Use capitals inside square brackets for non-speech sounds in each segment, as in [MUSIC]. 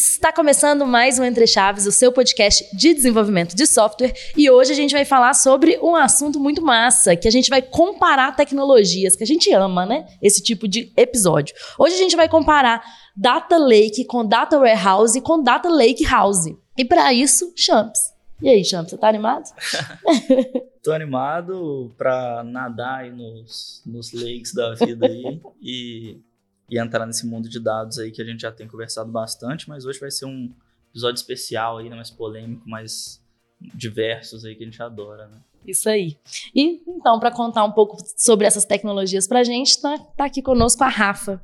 Está começando mais um Entre Chaves, o seu podcast de desenvolvimento de software, e hoje a gente vai falar sobre um assunto muito massa, que a gente vai comparar tecnologias, que a gente ama, né? Esse tipo de episódio. Hoje a gente vai comparar Data Lake com Data Warehouse com Data Lake House. E para isso, Champs. E aí, Champs, você tá animado? [LAUGHS] Tô animado para nadar aí nos, nos lakes da vida aí e e entrar nesse mundo de dados aí que a gente já tem conversado bastante, mas hoje vai ser um episódio especial aí, né, mais polêmico, mais diversos aí que a gente adora, né? Isso aí. E então, para contar um pouco sobre essas tecnologias para a gente, tá, tá aqui conosco a Rafa.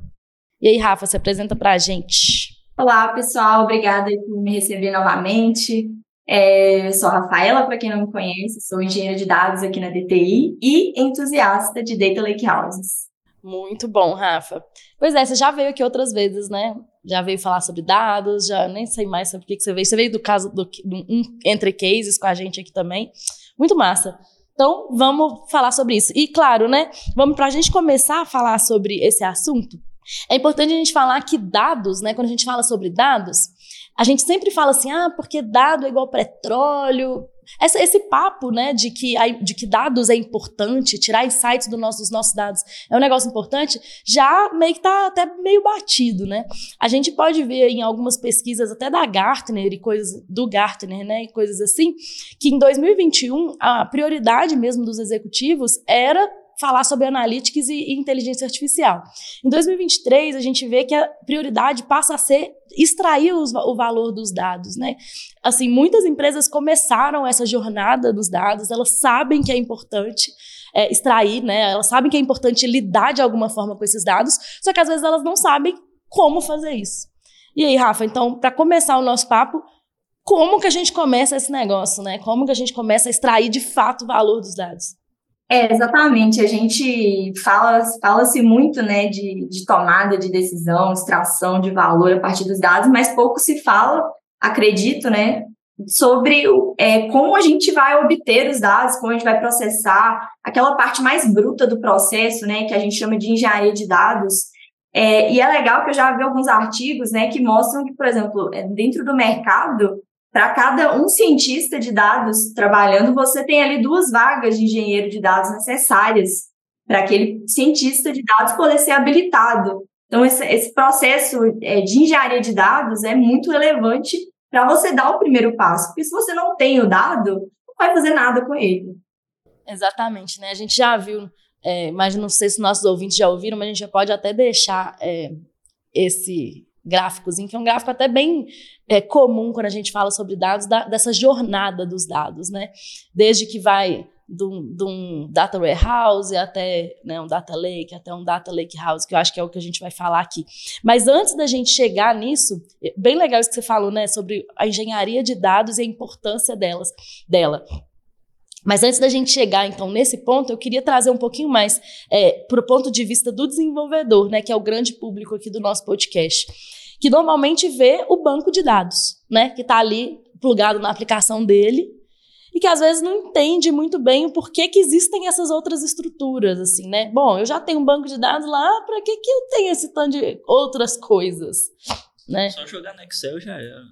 E aí, Rafa, se apresenta para a gente. Olá, pessoal, obrigada por me receber novamente. É, sou a Rafaela, para quem não me conhece, sou engenheira de dados aqui na DTI e entusiasta de Data Lake Houses. Muito bom, Rafa. Pois é, você já veio aqui outras vezes, né? Já veio falar sobre dados, já nem sei mais sobre o que, você veio. Você veio do caso do, do um, entre cases com a gente aqui também. Muito massa. Então, vamos falar sobre isso. E claro, né? Vamos para a gente começar a falar sobre esse assunto. É importante a gente falar que dados, né? Quando a gente fala sobre dados, a gente sempre fala assim, ah, porque dado é igual petróleo. Essa, esse papo, né, de que, de que dados é importante, tirar insights do nosso, dos nossos dados é um negócio importante, já meio que tá até meio batido, né? A gente pode ver em algumas pesquisas até da Gartner e coisas do Gartner, né, e coisas assim, que em 2021 a prioridade mesmo dos executivos era falar sobre analytics e, e inteligência artificial. Em 2023, a gente vê que a prioridade passa a ser extrair os, o valor dos dados, né? Assim, muitas empresas começaram essa jornada dos dados, elas sabem que é importante é, extrair, né? Elas sabem que é importante lidar de alguma forma com esses dados, só que às vezes elas não sabem como fazer isso. E aí, Rafa, então, para começar o nosso papo, como que a gente começa esse negócio, né? Como que a gente começa a extrair de fato o valor dos dados? É, exatamente. A gente fala, fala-se muito, né, de, de tomada de decisão, extração de valor a partir dos dados, mas pouco se fala, acredito, né, sobre é, como a gente vai obter os dados, como a gente vai processar, aquela parte mais bruta do processo, né, que a gente chama de engenharia de dados. É, e é legal que eu já vi alguns artigos, né, que mostram que, por exemplo, é, dentro do mercado, para cada um cientista de dados trabalhando, você tem ali duas vagas de engenheiro de dados necessárias para aquele cientista de dados poder ser habilitado. Então, esse, esse processo é, de engenharia de dados é muito relevante para você dar o primeiro passo, porque se você não tem o dado, não vai fazer nada com ele. Exatamente, né? A gente já viu, é, mas não sei se nossos ouvintes já ouviram, mas a gente já pode até deixar é, esse gráficozinho, que é um gráfico até bem é, comum quando a gente fala sobre dados, da, dessa jornada dos dados, né? Desde que vai de um, data warehouse até né, um data lake, até um data lake house, que eu acho que é o que a gente vai falar aqui. Mas antes da gente chegar nisso, é bem legal isso que você falou, né, sobre a engenharia de dados e a importância delas, dela. Mas antes da gente chegar, então, nesse ponto, eu queria trazer um pouquinho mais é, para o ponto de vista do desenvolvedor, né, que é o grande público aqui do nosso podcast, que normalmente vê o banco de dados, né, que está ali plugado na aplicação dele, e que às vezes não entende muito bem o porquê que existem essas outras estruturas, assim, né? Bom, eu já tenho um banco de dados lá, para que, que eu tenho esse tanto de outras coisas, né? Só jogar no Excel já era.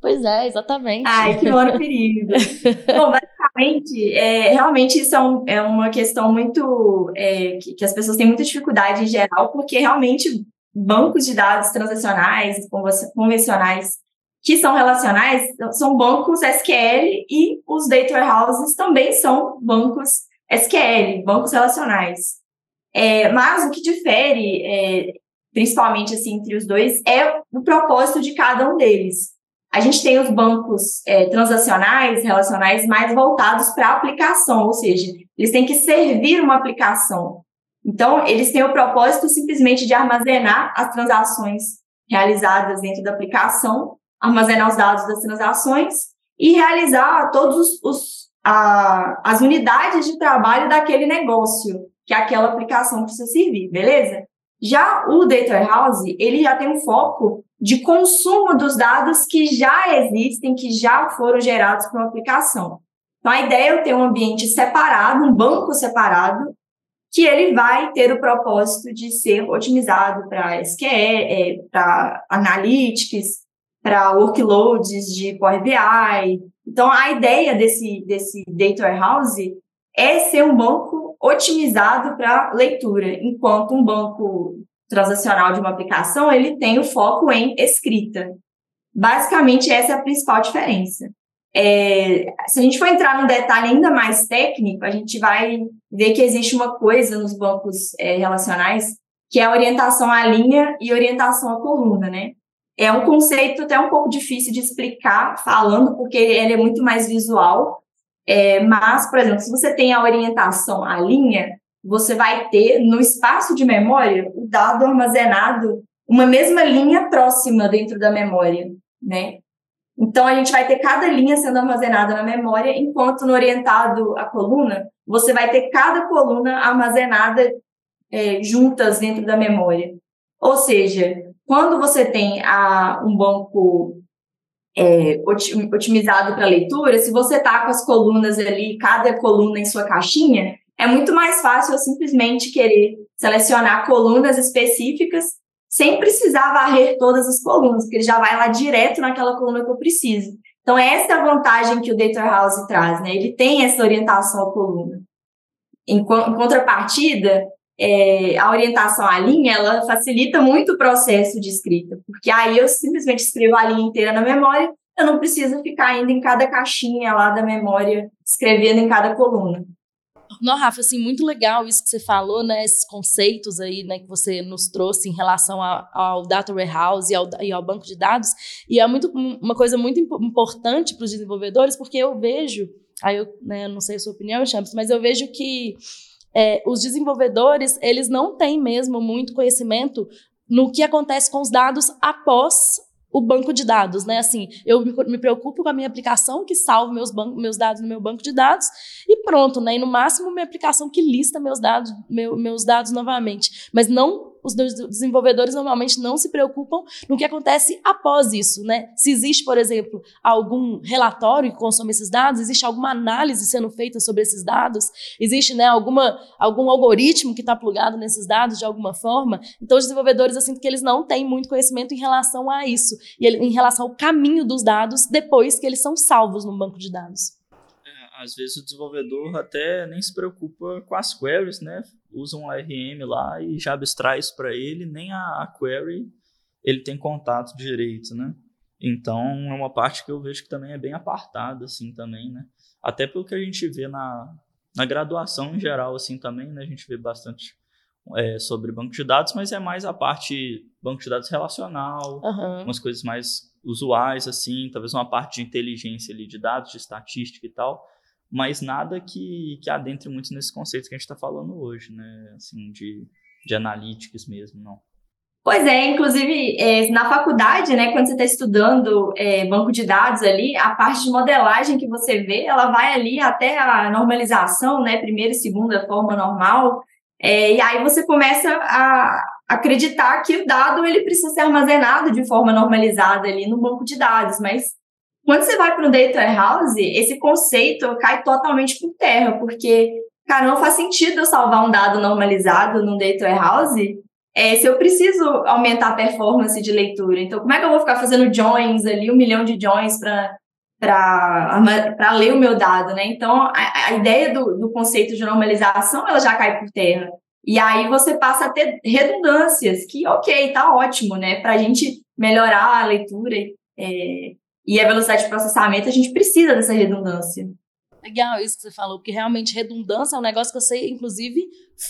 Pois é, exatamente. Ai, que mora perigo. [LAUGHS] Bom, basicamente, é, realmente isso é, um, é uma questão muito. É, que, que, as pessoas têm muita dificuldade em geral, porque realmente bancos de dados transacionais, convencionais, que são relacionais, são bancos SQL e os data warehouses também são bancos SQL, bancos relacionais. É, mas o que difere, é, principalmente assim, entre os dois, é o propósito de cada um deles. A gente tem os bancos é, transacionais, relacionais, mais voltados para aplicação, ou seja, eles têm que servir uma aplicação. Então, eles têm o propósito simplesmente de armazenar as transações realizadas dentro da aplicação, armazenar os dados das transações e realizar todos os a, as unidades de trabalho daquele negócio que aquela aplicação precisa servir, beleza? Já o Data Warehouse, ele já tem um foco de consumo dos dados que já existem, que já foram gerados para uma aplicação. Então, a ideia é ter um ambiente separado, um banco separado, que ele vai ter o propósito de ser otimizado para SQL, é, para analytics, para workloads de Power BI. Então, a ideia desse, desse Data Warehouse é ser um banco otimizado para leitura, enquanto um banco transacional de uma aplicação, ele tem o foco em escrita. Basicamente, essa é a principal diferença. É, se a gente for entrar num detalhe ainda mais técnico, a gente vai ver que existe uma coisa nos bancos é, relacionais que é a orientação à linha e orientação à coluna, né? É um conceito até um pouco difícil de explicar falando, porque ele é muito mais visual. É, mas, por exemplo, se você tem a orientação à linha, você vai ter no espaço de memória o dado armazenado, uma mesma linha próxima dentro da memória, né? Então, a gente vai ter cada linha sendo armazenada na memória, enquanto no orientado à coluna, você vai ter cada coluna armazenada é, juntas dentro da memória. Ou seja, quando você tem a, um banco é, otimizado para leitura, se você está com as colunas ali, cada coluna em sua caixinha, é muito mais fácil eu simplesmente querer selecionar colunas específicas sem precisar varrer todas as colunas, porque ele já vai lá direto naquela coluna que eu preciso. Então, essa é a vantagem que o Data House traz, né? Ele tem essa orientação à coluna. Em, contrapartida, é, a orientação à linha, ela facilita muito o processo de escrita, porque aí eu simplesmente escrevo a linha inteira na memória, eu não preciso ficar indo em cada caixinha lá da memória, escrevendo em cada coluna. Não, Rafa, assim, muito legal isso que você falou, né? Esses conceitos aí, né, que você nos trouxe em relação ao, ao Data Warehouse e ao, e ao banco de dados. E é muito, uma coisa muito importante para os desenvolvedores, porque eu vejo, aí eu né, não sei a sua opinião, Champs, mas eu vejo que é, os desenvolvedores, eles não têm mesmo muito conhecimento no que acontece com os dados após o banco de dados, né? Assim, eu me preocupo com a minha aplicação que salva meus, meus dados no meu banco de dados e pronto, né? E no máximo minha aplicação que lista meus dados, meu, meus dados novamente, mas não os desenvolvedores normalmente não se preocupam no que acontece após isso, né? Se existe, por exemplo, algum relatório que consome esses dados, existe alguma análise sendo feita sobre esses dados, existe, né, alguma, algum algoritmo que está plugado nesses dados de alguma forma. Então, os desenvolvedores, sinto que eles não têm muito conhecimento em relação a isso, e em relação ao caminho dos dados depois que eles são salvos no banco de dados às vezes o desenvolvedor até nem se preocupa com as queries, né? usa um RM lá e já abstrai isso para ele, nem a, a, query ele tem contato direito, né? Então é uma parte que eu vejo que também é bem apartada, assim, também, né? Até pelo que a gente vê na, na graduação em geral, assim, também, né? A gente vê bastante é, sobre banco de dados, mas é mais a parte banco de dados relacional, uhum. umas coisas mais usuais, assim, talvez uma parte de inteligência ali, de dados, de estatística e tal, mas nada que, que adentre muito nesses conceitos que a gente está falando hoje, né? Assim, de, de analytics mesmo, não. Pois é, inclusive é, na faculdade, né, quando você está estudando é, banco de dados ali, a parte de modelagem que você vê, ela vai ali até a normalização, né, primeira e segunda forma normal, é, e aí você começa a acreditar que o dado ele precisa ser armazenado de forma normalizada ali no banco de dados, mas quando você vai para o Data Warehouse, esse conceito cai totalmente por terra, porque, cara, não faz sentido eu salvar um dado normalizado no Data Warehouse é, se eu preciso aumentar a performance de leitura. Então, como é que eu vou ficar fazendo joins ali, um milhão de joins para ler o meu dado, né? Então, a, a ideia do, do conceito de normalização, ela já cai por terra. E aí você passa a ter redundâncias, que ok, tá ótimo, né? Para a gente melhorar a leitura é, e a velocidade de processamento, a gente precisa dessa redundância. Legal isso que você falou, porque realmente redundância é um negócio que você, inclusive,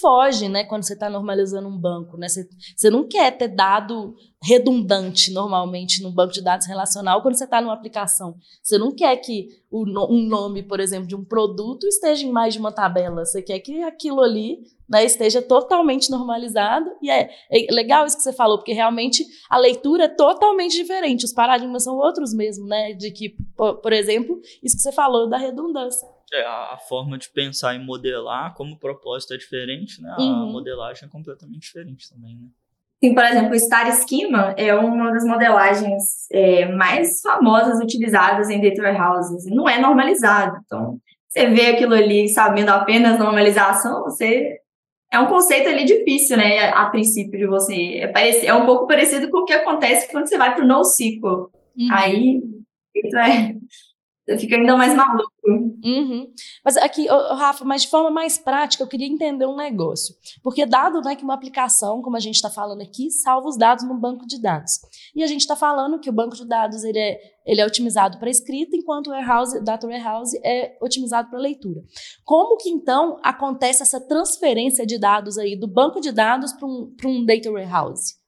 foge, né, quando você está normalizando um banco, né? Você, você não quer ter dado redundante normalmente no banco de dados relacional quando você está numa aplicação. Você não quer que o, um nome, por exemplo, de um produto esteja em mais de uma tabela. Você quer que aquilo ali né, esteja totalmente normalizado. E é, é, legal isso que você falou, porque realmente a leitura é totalmente diferente. Os paradigmas são outros mesmo, né? De que, por, por exemplo, isso que você falou da redundância. É, a forma de pensar e modelar, como propósito é diferente, né? A uhum. modelagem é completamente diferente também, né? Sim, por exemplo, o Star Schema é uma das modelagens é, mais famosas utilizadas em data warehouses. Não é normalizado. Então, você vê aquilo ali sabendo apenas normalização, você é um conceito ali difícil, né, a princípio de você. É, parecido, é um pouco parecido com o que acontece quando você vai para o NoSQL. Uhum. Aí, isso é, fica ainda mais maluco. Uhum. Mas aqui, Rafa, mas de forma mais prática, eu queria entender um negócio. Porque dado né, que uma aplicação, como a gente está falando aqui, salva os dados no banco de dados. E a gente está falando que o banco de dados ele é, ele é otimizado para escrita, enquanto o warehouse, data warehouse é otimizado para leitura. Como que então acontece essa transferência de dados aí do banco de dados para um, um data warehouse?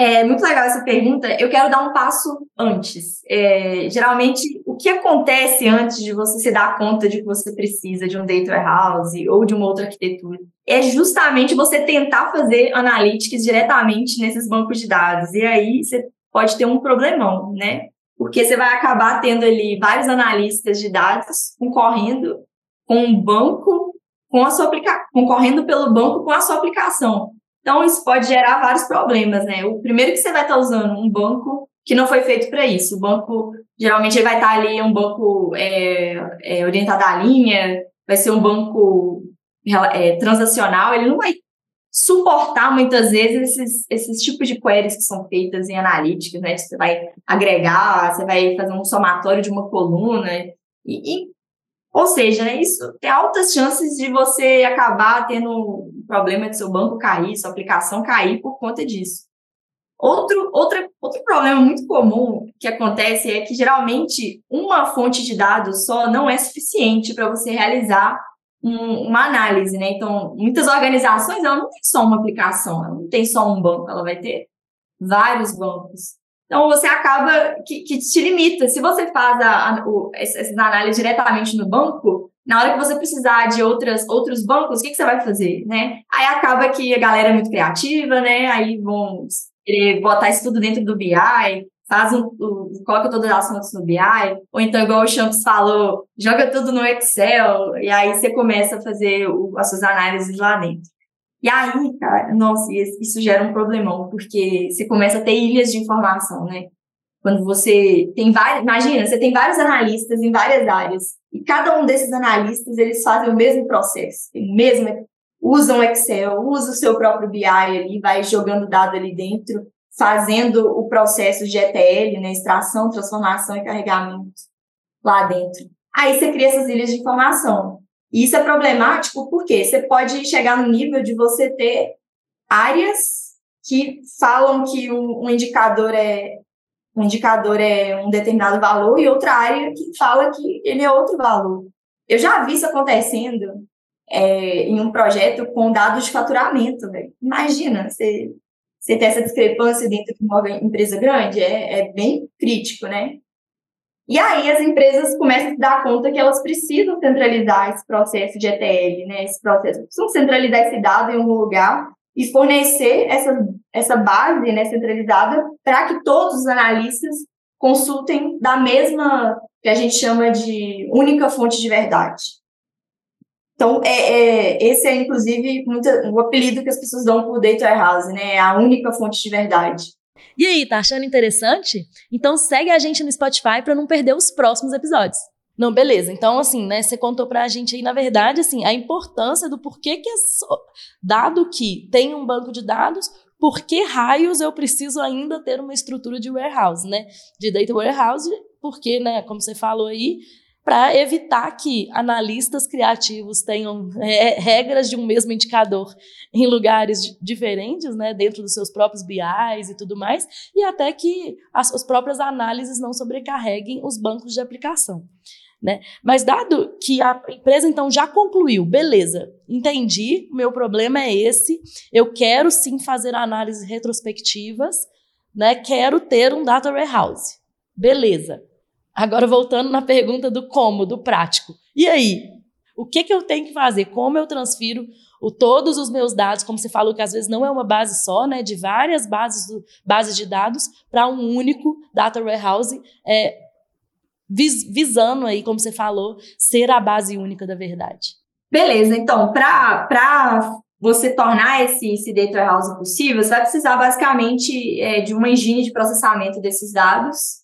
É muito legal essa pergunta. Eu quero dar um passo antes. É, geralmente, que acontece antes de você se dar conta de que você precisa de um data warehouse ou de uma outra arquitetura? É justamente você tentar fazer analytics diretamente nesses bancos de dados. E aí você pode ter um problemão, né? Porque você vai acabar tendo ali vários analistas de dados concorrendo com um banco, com a sua aplicação, concorrendo pelo banco com a sua aplicação. Então, isso pode gerar vários problemas, né? O primeiro que você vai estar usando um banco que não foi feito para isso. O banco, geralmente, ele vai estar ali, um banco é, é, orientado à linha, vai ser um banco é, transacional, ele não vai suportar muitas vezes esses, esses tipos de queries que são feitas em analíticas, né? Você vai agregar, você vai fazer um somatório de uma coluna, e, e ou seja, né, isso tem altas chances de você acabar tendo um problema de seu banco cair, sua aplicação cair por conta disso. Outro, outra, outro problema muito comum que acontece é que geralmente uma fonte de dados só não é suficiente para você realizar um, uma análise, né? Então, muitas organizações ela não tem só uma aplicação, ela não tem só um banco, ela vai ter vários bancos. Então, você acaba que, que te limita. Se você faz a, a, o, essas análises diretamente no banco, na hora que você precisar de outras, outros bancos, o que, que você vai fazer, né? Aí acaba que a galera é muito criativa, né? Aí vão querer botar isso tudo dentro do BI, faz um, um, coloca todas as fontes no BI, ou então, igual o Champs falou, joga tudo no Excel, e aí você começa a fazer o, as suas análises lá dentro. E aí, cara, nossa, isso gera um problemão, porque você começa a ter ilhas de informação, né? Quando você tem vários, imagina, você tem vários analistas em várias áreas, e cada um desses analistas, eles fazem o mesmo processo, mesmo, usam Excel, usa o seu próprio BI ali, vai jogando dado ali dentro, fazendo o processo de ETL, né, extração, transformação e carregamento lá dentro. Aí você cria essas ilhas de informação. E isso é problemático porque você pode chegar no nível de você ter áreas que falam que um, um indicador é um indicador é um determinado valor e outra área que fala que ele é outro valor. Eu já vi isso acontecendo é, em um projeto com dados de faturamento. Imagina, você, você ter essa discrepância dentro de uma empresa grande, é, é bem crítico, né? E aí as empresas começam a se dar conta que elas precisam centralizar esse processo de ETL, né? Esse processo, precisam centralizar esse dado em algum lugar e fornecer essa, essa base né, centralizada para que todos os analistas consultem da mesma, que a gente chama de única fonte de verdade. Então, é, é, esse é, inclusive, muita, o apelido que as pessoas dão por Data Warehouse, né? É a única fonte de verdade. E aí, tá achando interessante? Então segue a gente no Spotify para não perder os próximos episódios. Não, beleza. Então, assim, né, você contou pra gente aí, na verdade, assim, a importância do porquê que, é só, dado que tem um banco de dados, por que raios eu preciso ainda ter uma estrutura de warehouse, né? De data warehouse, porque, né, como você falou aí, para evitar que analistas criativos tenham é, regras de um mesmo indicador em lugares diferentes, né, dentro dos seus próprios BIs e tudo mais, e até que as, as próprias análises não sobrecarreguem os bancos de aplicação. Né? Mas dado que a empresa então já concluiu, beleza, entendi, meu problema é esse, eu quero sim fazer análises retrospectivas, né? Quero ter um data warehouse. Beleza. Agora, voltando na pergunta do como, do prático. E aí? O que, que eu tenho que fazer? Como eu transfiro o, todos os meus dados, como você falou, que às vezes não é uma base só, né? De várias bases, do, bases de dados para um único data warehouse, é, vis, visando aí, como você falou, ser a base única da verdade. Beleza, então, para você tornar esse, esse data warehouse possível, você vai precisar basicamente é, de uma engine de processamento desses dados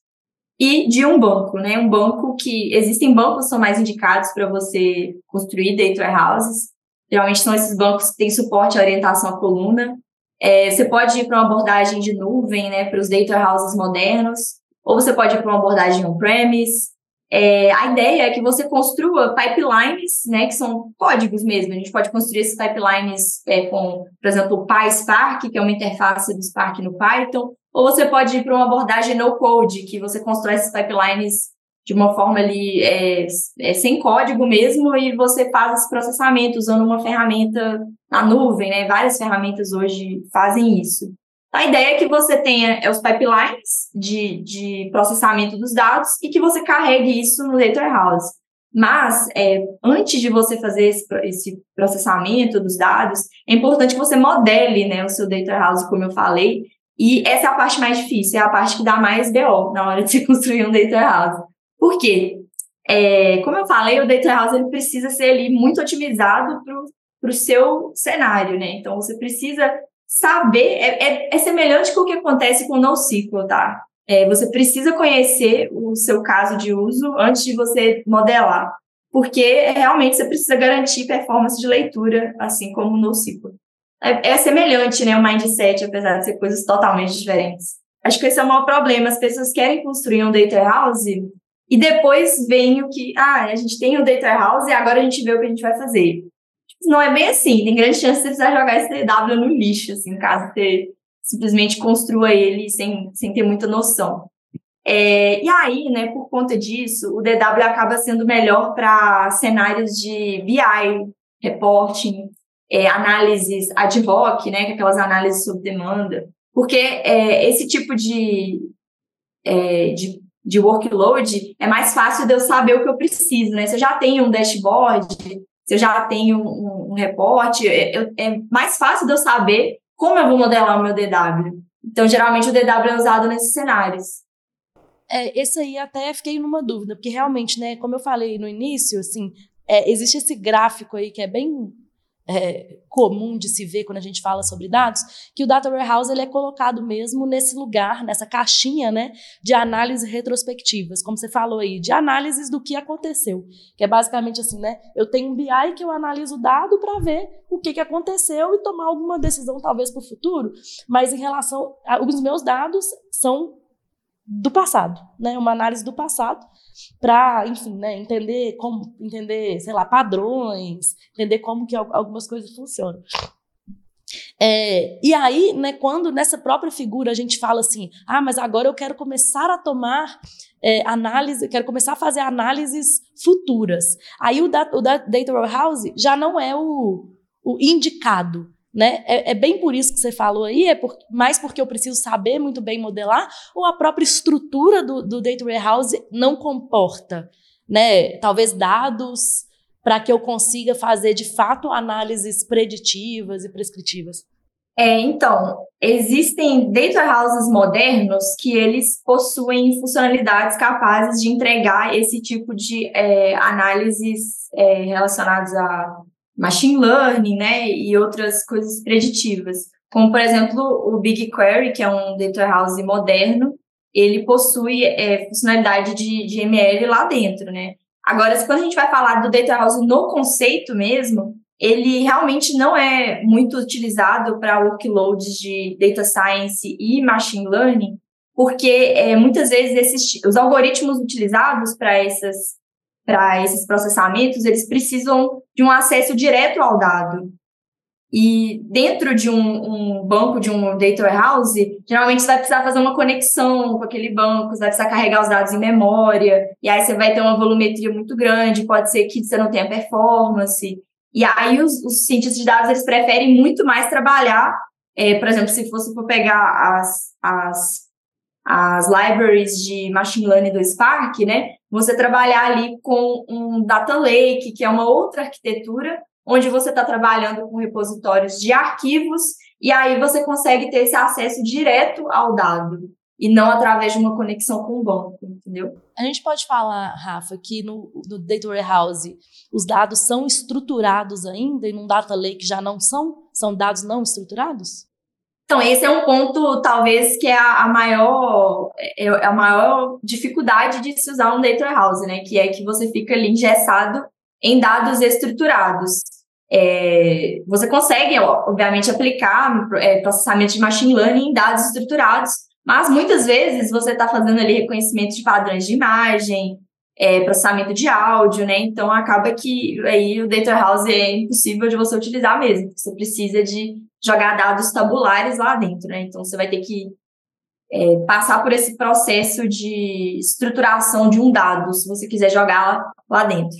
e de um banco, né? Um banco que existem bancos que são mais indicados para você construir data warehouses. Geralmente são esses bancos que têm suporte à orientação à coluna. É, você pode ir para uma abordagem de nuvem, né? Para os data warehouses modernos, ou você pode ir para uma abordagem on-premise. É, a ideia é que você construa pipelines, né, que são códigos mesmo. A gente pode construir esses pipelines é, com, por exemplo, o PySpark, que é uma interface do Spark no Python, ou você pode ir para uma abordagem no-code, que você constrói esses pipelines de uma forma ali é, é, sem código mesmo e você faz esse processamento usando uma ferramenta na nuvem, né? Várias ferramentas hoje fazem isso. A ideia é que você tenha é, os pipelines de, de processamento dos dados e que você carregue isso no data warehouse. Mas, é, antes de você fazer esse, esse, processamento dos dados, é importante que você modele né, o seu data warehouse, como eu falei, e essa é a parte mais difícil, é a parte que dá mais BO na hora de você [LAUGHS] construir um data warehouse. Por quê? É, como eu falei, o data warehouse ele precisa ser ali muito otimizado para o seu cenário, né? Então, você precisa saber, é, é, é, semelhante com o que acontece com o NoSQL, tá? É, você precisa conhecer o seu caso de uso antes de você modelar, porque realmente você precisa garantir performance de leitura, assim como o NoSQL. É, é semelhante, né, o mindset, apesar de ser coisas totalmente diferentes. Acho que esse é o maior problema, as pessoas querem construir um data house e depois vem o que, ah, a gente tem o data house e agora a gente vê o que a gente vai fazer não é bem assim. Tem grande chance de você precisar jogar esse DW no lixo, assim, caso você simplesmente construa ele sem, sem ter muita noção. É, e aí, né, por conta disso, o DW acaba sendo melhor para cenários de BI, reporting, é, análises ad hoc, né, aquelas análises sob demanda, porque é, esse tipo de, é, de, de workload é mais fácil de eu saber o que eu preciso, né? Se eu já tenho um dashboard, se eu já tenho um, um reporte, é, é mais fácil de eu saber como eu vou modelar o meu DW. Então, geralmente, o DW é usado nesses cenários. É, esse aí até fiquei numa dúvida, porque realmente, né, como eu falei no início, assim, é, existe esse gráfico aí que é bem é, comum de se ver quando a gente fala sobre dados, que o data warehouse ele é colocado mesmo nesse lugar, nessa caixinha, né, de análise retrospectivas, como você falou aí, de análises do que aconteceu, que é basicamente assim, né, eu tenho um BI que eu analiso o dado para ver o que, que aconteceu e tomar alguma decisão talvez para o futuro, mas em relação, a, os meus dados são do passado, né, uma análise do passado para, enfim, né, entender como, entender, sei lá, padrões, entender como que algumas coisas funcionam. É, e aí, né, quando nessa própria figura a gente fala assim, ah, mas agora eu quero começar a tomar é, análise, quero começar a fazer análises futuras. Aí o, da, o da Data Warehouse já não é o, o indicado, né? É, é, bem por isso que você falou aí, é por, mais porque eu preciso saber muito bem modelar, ou a própria estrutura do, do Data Warehouse não comporta, né? Talvez dados para que eu consiga fazer de fato análises preditivas e prescritivas. É, então, existem data warehouses modernos que eles possuem funcionalidades capazes de entregar esse tipo de é, análises é, relacionadas a machine learning, né, e outras coisas preditivas. Como, por exemplo, o BigQuery, que é um data warehouse moderno, ele possui é, funcionalidade de, de ML lá dentro, né? Agora, quando a gente vai falar do data warehouse no conceito mesmo, ele realmente não é muito utilizado para workloads de data science e machine learning, porque é, muitas vezes esses, os algoritmos utilizados para essas para esses processamentos, eles precisam de um acesso direto ao dado. E dentro de um, um, banco, de um data warehouse, geralmente você vai precisar fazer uma conexão com aquele banco, você vai precisar carregar os dados em memória, e aí você vai ter uma volumetria muito grande, pode ser que você não tenha performance. E aí os, os cientistas de dados, eles preferem muito mais trabalhar, é, por exemplo, se você for pegar as, as as libraries de machine learning do Spark, né? Você trabalhar ali com um data lake, que é uma outra arquitetura, onde você está trabalhando com repositórios de arquivos, e aí você consegue ter esse acesso direto ao dado, e não através de uma conexão com o banco, entendeu? A gente pode falar, Rafa, que no, no Data Warehouse os dados são estruturados ainda e num Data Lake já não são? São dados não estruturados? Então, esse é um ponto, talvez, que é a, maior, é, é, a maior dificuldade de se usar um data warehouse, né? Que é que você fica ali engessado em dados estruturados. É, você consegue, obviamente, aplicar é, processamento de machine learning em dados estruturados, Mas muitas vezes você está fazendo ali reconhecimento de padrões de imagem, é, processamento de áudio, né? Então acaba que aí o data house é impossível de você utilizar mesmo, você precisa de jogar dados tabulares lá dentro, né? Então você vai ter que é, passar por esse processo de estruturação de um dado, se você quiser jogar lá, dentro.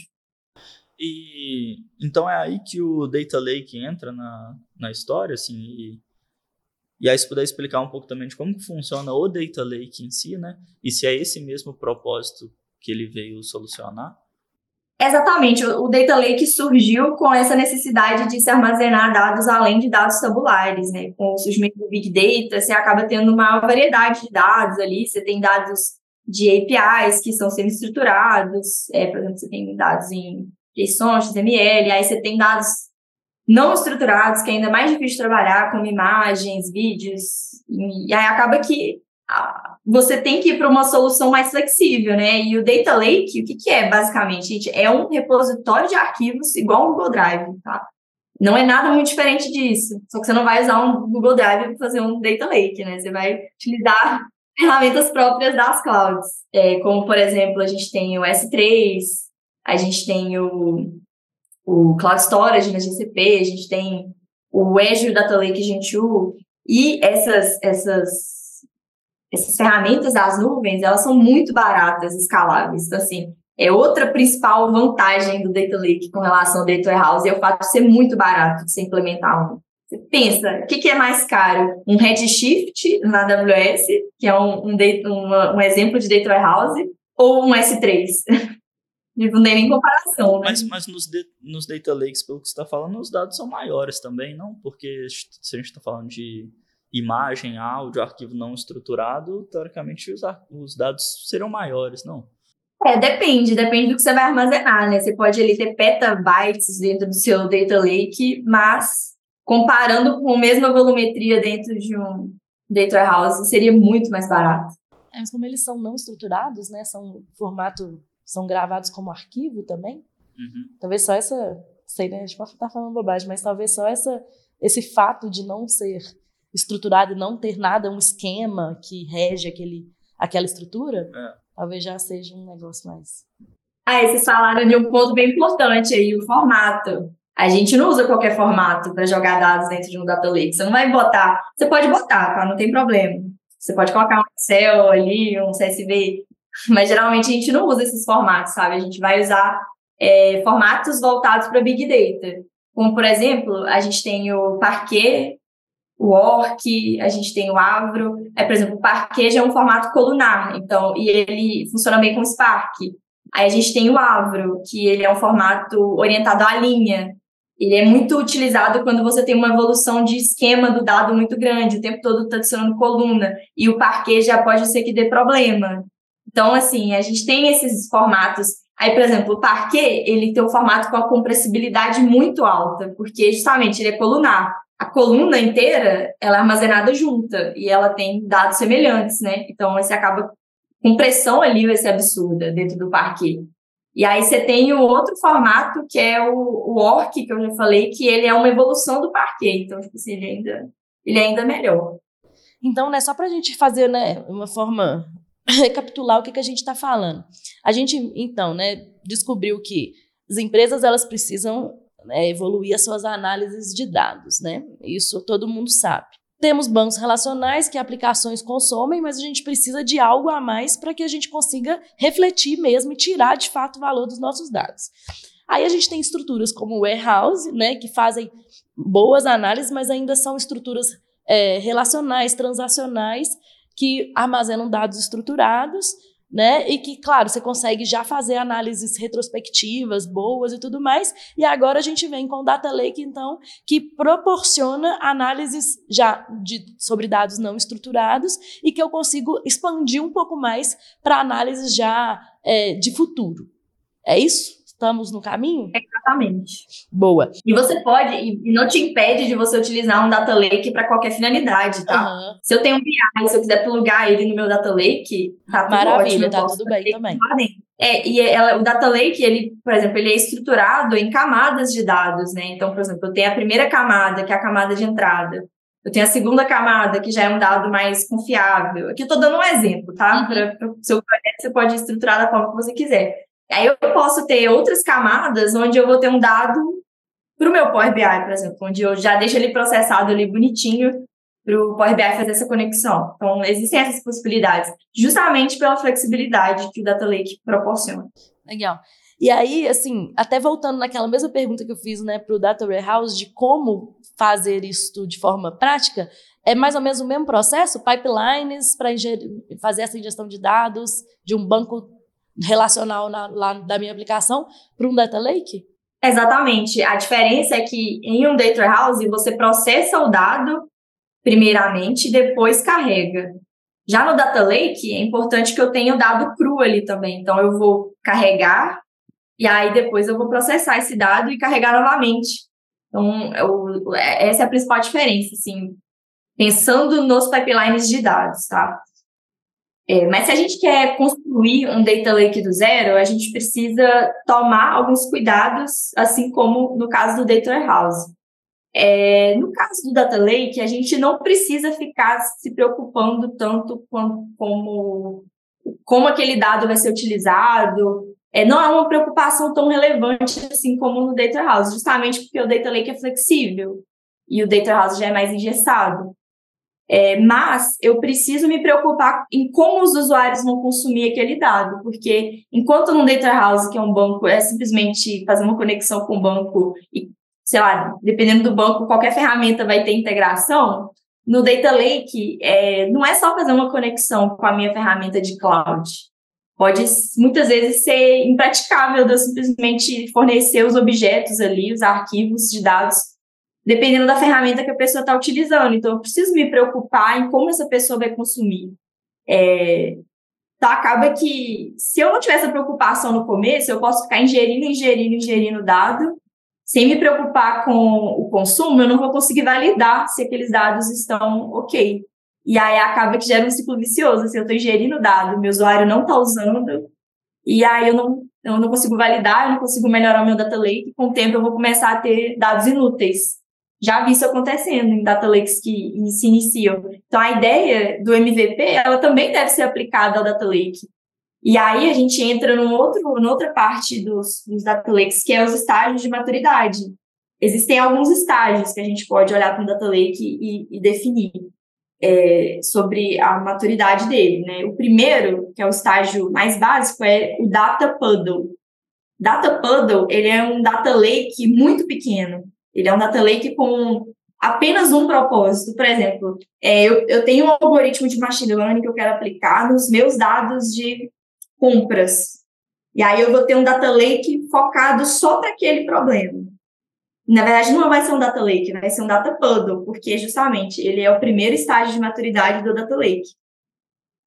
E então é aí que o Data Lake entra na, na história, assim, e, e aí se puder explicar um pouco também de como funciona o Data Lake em si, né? E se é esse mesmo propósito que ele veio solucionar? Exatamente, o Data Lake surgiu com essa necessidade de se armazenar dados além de dados tabulares, né? Com o surgimento do Big Data, você acaba tendo uma variedade de dados ali, você tem dados de APIs que são sendo estruturados, é, por exemplo, você tem dados em JSON, XML, aí você tem dados não estruturados, que é ainda mais difícil de trabalhar, como imagens, vídeos, e aí acaba que você tem que ir para uma solução mais flexível, né? E o Data Lake, o que, que é, basicamente? Gente, é um repositório de arquivos igual o Google Drive, tá? Não é nada muito diferente disso. Só que você não vai usar um Google Drive para fazer um Data Lake, né? Você vai utilizar [LAUGHS] ferramentas próprias das clouds. É, como, por exemplo, a gente tem o S3, a gente tem o, o Cloud Storage na GCP, a gente tem o Azure Data Lake Gen2, e essas, essas essas ferramentas das nuvens, elas são muito baratas, escaláveis. Então, assim, é outra principal vantagem do Data Lake com relação ao Data Warehouse, é o fato de ser muito barato de se implementar um. Você pensa, o que, que, é mais caro? Um Redshift na AWS, que é um, um, data, um exemplo de Data Warehouse, ou um S3? [LAUGHS] Não tem nem comparação, né? Mas, mas nos, nos Data Lakes, pelo que você está falando, os dados são maiores também, não? Porque se a gente está falando de imagem, áudio, arquivo não estruturado, teoricamente os, os dados serão maiores, não? É, depende, depende do que você vai armazenar, né? Você pode ali ter petabytes dentro do seu data lake, mas comparando com a mesma volumetria dentro de um data warehouse, seria muito mais barato. É, mas como eles são não estruturados, né? São formato, são gravados como arquivo também. Uhum. Talvez só essa, sei, né? A gente pode estar falando bobagem, mas talvez só essa, esse fato de não ser estruturado e não ter nada, um esquema que rege aquele, aquela estrutura, é. talvez já seja um negócio mais. Ah, vocês falaram de um ponto bem importante aí, o formato. A gente não usa qualquer formato para jogar dados dentro de um data lake. Você não vai botar. Você pode botar, tá? Não tem problema. Você pode colocar um Excel ali, um CSV, [LAUGHS] mas geralmente a gente não usa esses formatos, sabe? A gente vai usar é, formatos voltados para Big Data. Como, por exemplo, a gente tem o Parquet, o ORC, a gente tem o Avro. É, por exemplo, o Parquet já é um formato colunar, então, e ele funciona bem com o Spark. Aí a gente tem o Avro, que ele é um formato orientado à linha. Ele é muito utilizado quando você tem uma evolução de esquema do dado muito grande, o tempo todo está adicionando coluna, e o Parquet já pode ser que dê problema. Então, assim, a gente tem esses formatos. Aí, por exemplo, o Parquet, ele tem um formato com a compressibilidade muito alta, porque justamente ele é colunar a coluna inteira ela é armazenada junta e ela tem dados semelhantes, né? Então você acaba com pressão ali vai ser absurda dentro do parque. E aí você tem o outro formato que é o, o ORC, que eu já falei, que ele é uma evolução do parque. Então, tipo assim, ele ainda, ele é ainda melhor. Então, né, só para a gente fazer né, uma forma [LAUGHS] recapitular o que, que a gente está falando. A gente, então, né, descobriu que as empresas elas precisam né, evoluir as suas análises de dados, né? Isso todo mundo sabe. Temos bancos relacionais que aplicações consomem, mas a gente precisa de algo a mais para que a gente consiga refletir mesmo e tirar de fato o valor dos nossos dados. Aí a gente tem estruturas como o warehouse, né, que fazem boas análises, mas ainda são estruturas é, relacionais, transacionais, que armazenam dados estruturados né? E que, claro, você consegue já fazer análises retrospectivas boas e tudo mais. E agora a gente vem com o Data Lake, então, que proporciona análises já de, sobre dados não estruturados e que eu consigo expandir um pouco mais para análises já é, de futuro. É isso? Estamos no caminho? Exatamente. Boa. E você pode, e não te impede de você utilizar um data lake para qualquer finalidade, tá? Uhum. Se eu tenho um BI, se eu quiser plugar ele no meu data lake, tá tudo Maravilha, ótimo, tá tudo bem também. É, e ela, o data lake, ele, por exemplo, ele é estruturado em camadas de dados, né? Então, por exemplo, eu tenho a primeira camada, que é a camada de entrada. Eu tenho a segunda camada, que já é um dado mais confiável. Aqui eu estou dando um exemplo, tá? Uhum. Para o seu projeto, você pode estruturar da forma que você quiser. Aí eu posso ter outras camadas onde eu vou ter um dado para o meu Power BI, por exemplo, onde eu já deixo ele processado ali bonitinho para o Power BI fazer essa conexão. Então, existem essas possibilidades, justamente pela flexibilidade que o Data Lake proporciona. Legal. E aí, assim, até voltando naquela mesma pergunta que eu fiz né, para o Data Warehouse de como fazer isso de forma prática, é mais ou menos o mesmo processo? Pipelines para fazer essa ingestão de dados de um banco relacional na, lá da minha aplicação para um Data Lake? Exatamente. A diferença é que em um Data Warehouse você processa o dado primeiramente e depois carrega. Já no Data Lake, é importante que eu tenha o dado cru ali também. Então, eu vou carregar e aí depois eu vou processar esse dado e carregar novamente. Então, eu, essa é a principal diferença, assim, pensando nos pipelines de dados, tá? É, mas se a gente quer construir um data lake do zero, a gente precisa tomar alguns cuidados, assim como no caso do data warehouse. É, no caso do data lake, a gente não precisa ficar se preocupando tanto com, como como aquele dado vai ser utilizado, é, não é uma preocupação tão relevante assim como no Data House, justamente porque o Data Lake é flexível e o Data House já é mais engessado. É, mas eu preciso me preocupar em como os usuários vão consumir aquele dado, porque enquanto no Data House, que é um banco, é simplesmente fazer uma conexão com o banco e, sei lá, dependendo do banco, qualquer ferramenta vai ter integração, no Data Lake é, não é só fazer uma conexão com a minha ferramenta de cloud. Pode muitas vezes ser impraticável de eu simplesmente fornecer os objetos ali, os arquivos de dados, dependendo da ferramenta que a pessoa está utilizando. Então, eu preciso me preocupar em como essa pessoa vai consumir. É, então, acaba que, se eu não tiver essa preocupação no começo, eu posso ficar ingerindo, ingerindo, ingerindo dado, sem me preocupar com o consumo, eu não vou conseguir validar se aqueles dados estão ok. E aí acaba que gera um ciclo vicioso. Assim, eu estou ingerindo dado, meu usuário não está usando, e aí eu não, eu não consigo validar, eu não consigo melhorar o meu data lake. Com o tempo eu vou começar a ter dados inúteis. Já vi isso acontecendo em data lakes que se iniciam. Então a ideia do MVP, ela também deve ser aplicada ao data lake. E aí a gente entra num outro, numa outra parte dos, dos data lakes, que é os estágios de maturidade. Existem alguns estágios que a gente pode olhar para o data lake e, e definir é, sobre a maturidade dele, né? O primeiro, que é o estágio mais básico, é o Data Puddle. Data Puddle, ele é um data lake muito pequeno. Ele é um data lake com apenas um propósito. Por exemplo, é, eu, eu tenho um algoritmo de machine learning que eu quero aplicar nos meus dados de compras. E aí eu vou ter um data lake focado só para aquele problema. Na verdade, não vai ser um data lake, vai ser um data puddle, porque justamente ele é o primeiro estágio de maturidade do data lake.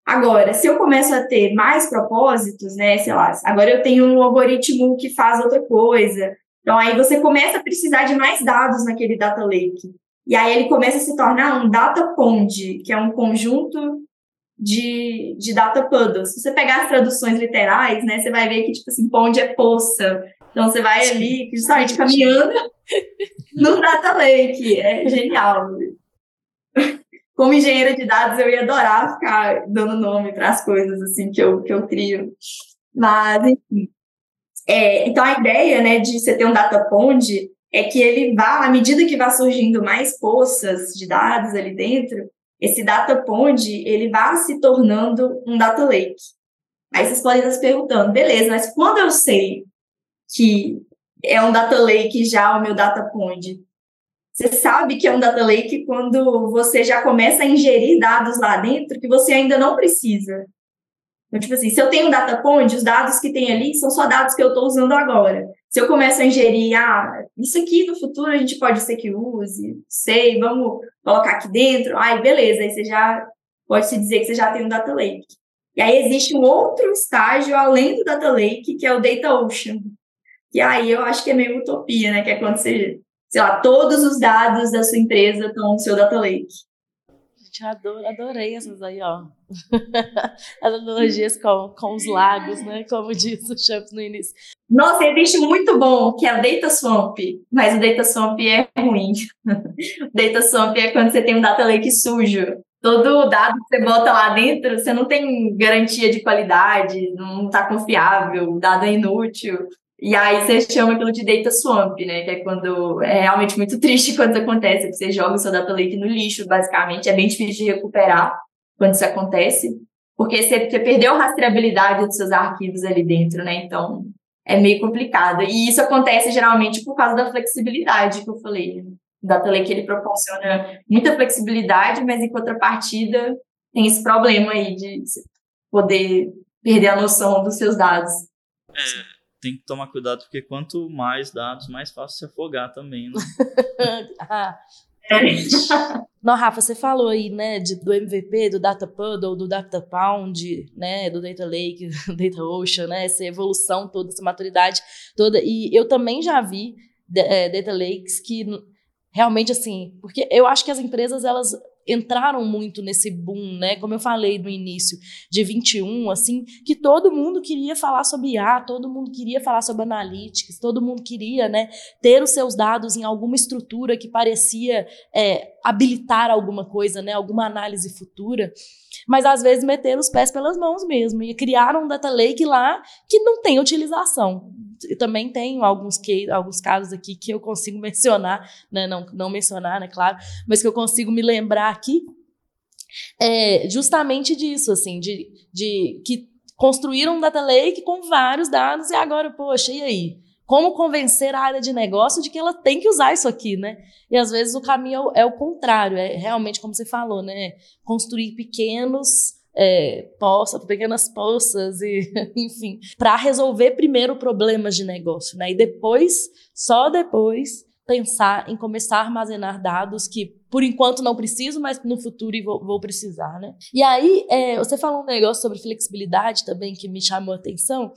Agora, se eu começo a ter mais propósitos, né, sei lá, agora eu tenho um algoritmo que faz outra coisa, então aí você começa a precisar de mais dados naquele data lake. E aí ele começa a se tornar um data pond, que é um conjunto de, de data puddles. Se você pegar as traduções literais, né, você vai ver que, tipo assim, pond é poça. Então você vai ali, justamente caminhando [LAUGHS] no Data Lake. É genial. Como engenheira de dados, eu ia adorar ficar dando nome para as coisas assim que eu, que eu crio. Mas, enfim. É, então, a ideia né, de você ter um data pond é que ele vá, à medida que vá surgindo mais poças de dados ali dentro, esse data pond ele vá se tornando um data lake. Aí vocês podem estar se perguntando, beleza, mas quando eu sei que é um data lake já o meu data pond. Você sabe que é um data lake quando você já começa a ingerir dados lá dentro que você ainda não precisa. Então, tipo assim, se eu tenho um data pond, os dados que tem ali são só dados que eu estou usando agora. Se eu começo a ingerir, ah, isso aqui no futuro a gente pode ser que use, sei, vamos colocar aqui dentro, ai, beleza, aí você já pode se dizer que você já tem um data lake. E aí existe um outro estágio além do data lake, que é o data ocean, que aí eu acho que é meio utopia, né? Que é quando você, sei lá, todos os dados da sua empresa estão no seu data lake. Gente, adoro, adorei essas aí, ó. [LAUGHS] As analogias com, com os lagos, né? Como disse o Champs no início. Nossa, existe muito bom, que é o Data Swamp, mas o Data Swamp é ruim. o [LAUGHS] Data Swamp é quando você tem um data lake sujo. Todo dado que você bota lá dentro, você não tem garantia de qualidade, não está confiável, o dado é inútil. E aí você chama aquilo de data swamp, né? Que é quando é realmente muito triste [LAUGHS] quando isso acontece, você joga o seu data lake no lixo, basicamente, é bem difícil de recuperar quando isso acontece, porque você, você perdeu a rastreabilidade dos seus arquivos ali dentro, né? Então é meio complicado. E isso acontece geralmente por causa da flexibilidade que eu falei. O data lake ele proporciona muita flexibilidade, mas em contrapartida tem esse problema aí de poder perder a noção dos seus dados. É tem que tomar cuidado, porque quanto mais dados, mais fácil se afogar também, né? [LAUGHS] ah. Não, Rafa, você falou aí, né, de, do MVP, do Data Puddle, do Data Pound, né, do Data Lake, do [LAUGHS] Data Ocean, né, essa evolução toda, essa maturidade toda. E eu também já vi é, Data Lakes que realmente, assim, porque eu acho que as empresas, elas entraram muito nesse boom, né? Como eu falei no início de 21, assim, que todo mundo queria falar sobre IA, todo mundo queria falar sobre analytics, todo mundo queria, né, ter os seus dados em alguma estrutura que parecia é, habilitar alguma coisa, né, alguma análise futura. Mas às vezes meteram os pés pelas mãos mesmo e criaram um data lake lá que não tem utilização. Também tenho alguns, que, alguns casos aqui que eu consigo [LAUGHS] mencionar, né, não, não mencionar, né, claro, mas que eu consigo me lembrar aqui, é justamente disso, assim, de, de que construíram um data lake com vários dados e agora, poxa, e aí? Como convencer a área de negócio de que ela tem que usar isso aqui, né? E às vezes o caminho é o, é contrário, é realmente como você falou, né? Construir pequenos é, poça, pequenas poças e [LAUGHS] enfim, para resolver primeiro problemas de negócio, né? E depois, só depois, pensar em começar a armazenar dados que por enquanto não preciso, mas no futuro vou, vou precisar, né? E aí, é, você falou um negócio sobre flexibilidade também que me chamou a atenção,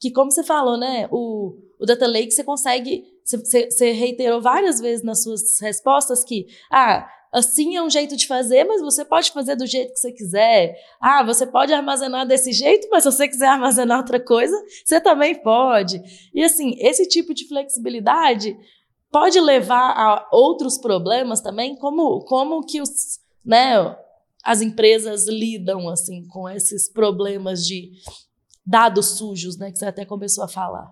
que como você falou, né, o, o Data Lake você consegue, você, você reiterou várias vezes nas suas respostas que, ah, assim é um jeito de fazer, mas você pode fazer do jeito que você quiser. Ah, você pode armazenar desse jeito, mas se você quiser armazenar outra coisa, você também pode. E assim, esse tipo de flexibilidade pode levar a outros problemas também, como, como que os, né, as empresas lidam assim com esses problemas de dados sujos, né, que você até começou a falar.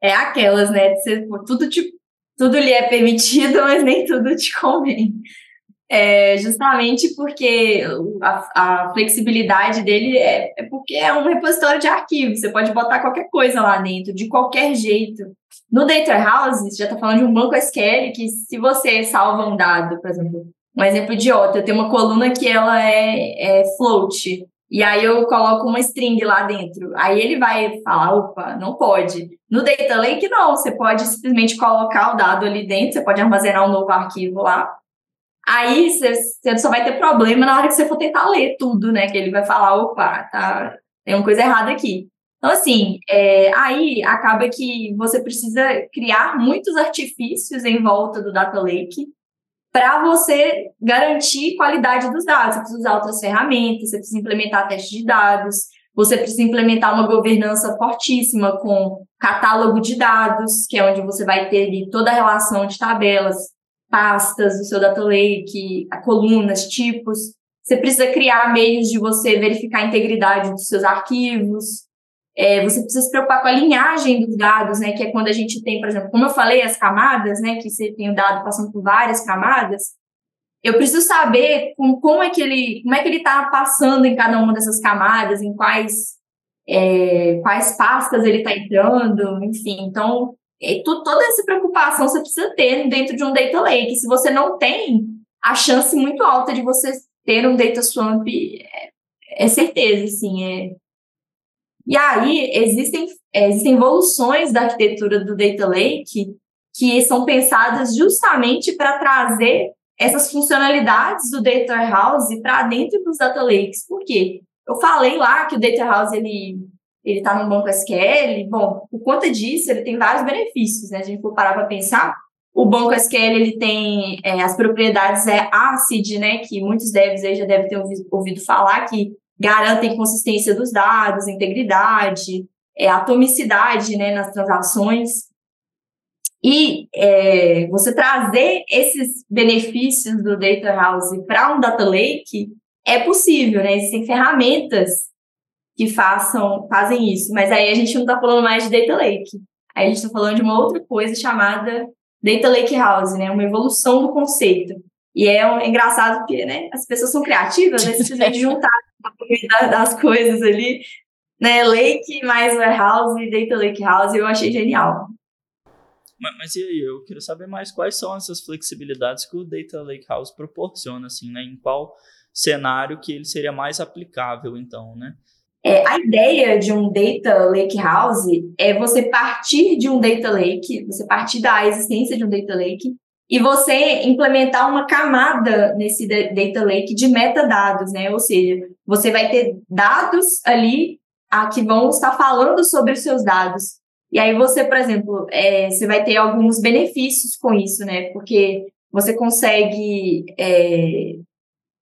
É aquelas, né, ser, tudo te, tudo lhe é permitido, [LAUGHS] mas nem tudo te convém. É justamente porque a, a flexibilidade dele é, é, porque é um repositório de arquivos. Você pode botar qualquer coisa lá dentro, de qualquer jeito. No Data House, você já está falando de um banco SQL que, se você salva um dado, por exemplo, um exemplo idiota, eu tenho uma coluna que ela é, é float. E aí eu coloco uma string lá dentro. Aí ele vai falar, opa, não pode. No Data Lake, não. Você pode simplesmente colocar o dado ali dentro, você pode armazenar um novo arquivo lá Aí você só vai ter problema na hora que você for tentar ler tudo, né? Que ele vai falar, opa, tá, tem uma coisa errada aqui. Então, assim, é, aí acaba que você precisa criar muitos artifícios em volta do Data Lake para você garantir qualidade dos dados. Você precisa usar outras ferramentas, você precisa implementar testes de dados, você precisa implementar uma governança fortíssima com catálogo de dados, que é onde você vai ter ali toda a relação de tabelas, pastas do seu data lake, colunas, tipos. Você precisa criar meios de você verificar a integridade dos seus arquivos. É, você precisa se preocupar com a linhagem dos dados, né? Que é quando a gente tem, por exemplo, como eu falei, as camadas, né? Que você tem o dado passando por várias camadas. Eu preciso saber com, como é que ele, como é que ele está passando em cada uma dessas camadas, em quais é, quais pastas ele está entrando, enfim. Então, e tu, toda essa preocupação você precisa ter dentro de um data lake. Se você não tem, a chance muito alta de você ter um data swamp é, é certeza, assim, é. E aí existem, é, existem evoluções da arquitetura do data lake que são pensadas justamente para trazer essas funcionalidades do data warehouse para dentro dos data lakes. Por quê? Eu falei lá que o data warehouse ele ele está no banco SQL, bom, por conta disso, ele tem vários benefícios, né? A gente for parar para pensar, O banco SQL ele tem é, as propriedades é ACID, né, que muitos devs aí já devem ter ouvido, ouvido falar, que garantem consistência dos dados, integridade, é, atomicidade né, nas transações. E é, você trazer esses benefícios do Data House para um Data Lake é possível, né? Existem ferramentas que façam, fazem isso, mas aí a gente não está falando mais de Data Lake. Aí a gente está falando de uma outra coisa chamada Data Lake House, né? Uma evolução do conceito. E é, um, é engraçado porque, né? As pessoas são criativas, né? Simplesmente [LAUGHS] juntar das coisas ali, né? Lake mais warehouse, Data Lake House, eu achei genial. Mas, mas, e aí, eu queria saber mais quais são essas flexibilidades que o Data Lake House proporciona, assim, né? Em qual cenário que ele seria mais aplicável, então, né? É, a ideia de um Data Lake House é você partir de um Data Lake, você partir da existência de um Data Lake e você implementar uma camada nesse Data Lake de metadados, né? Ou seja, você vai ter dados ali a, que vão estar falando sobre os seus dados. E aí você, por exemplo, é, você vai ter alguns benefícios com isso, né? Porque você consegue é,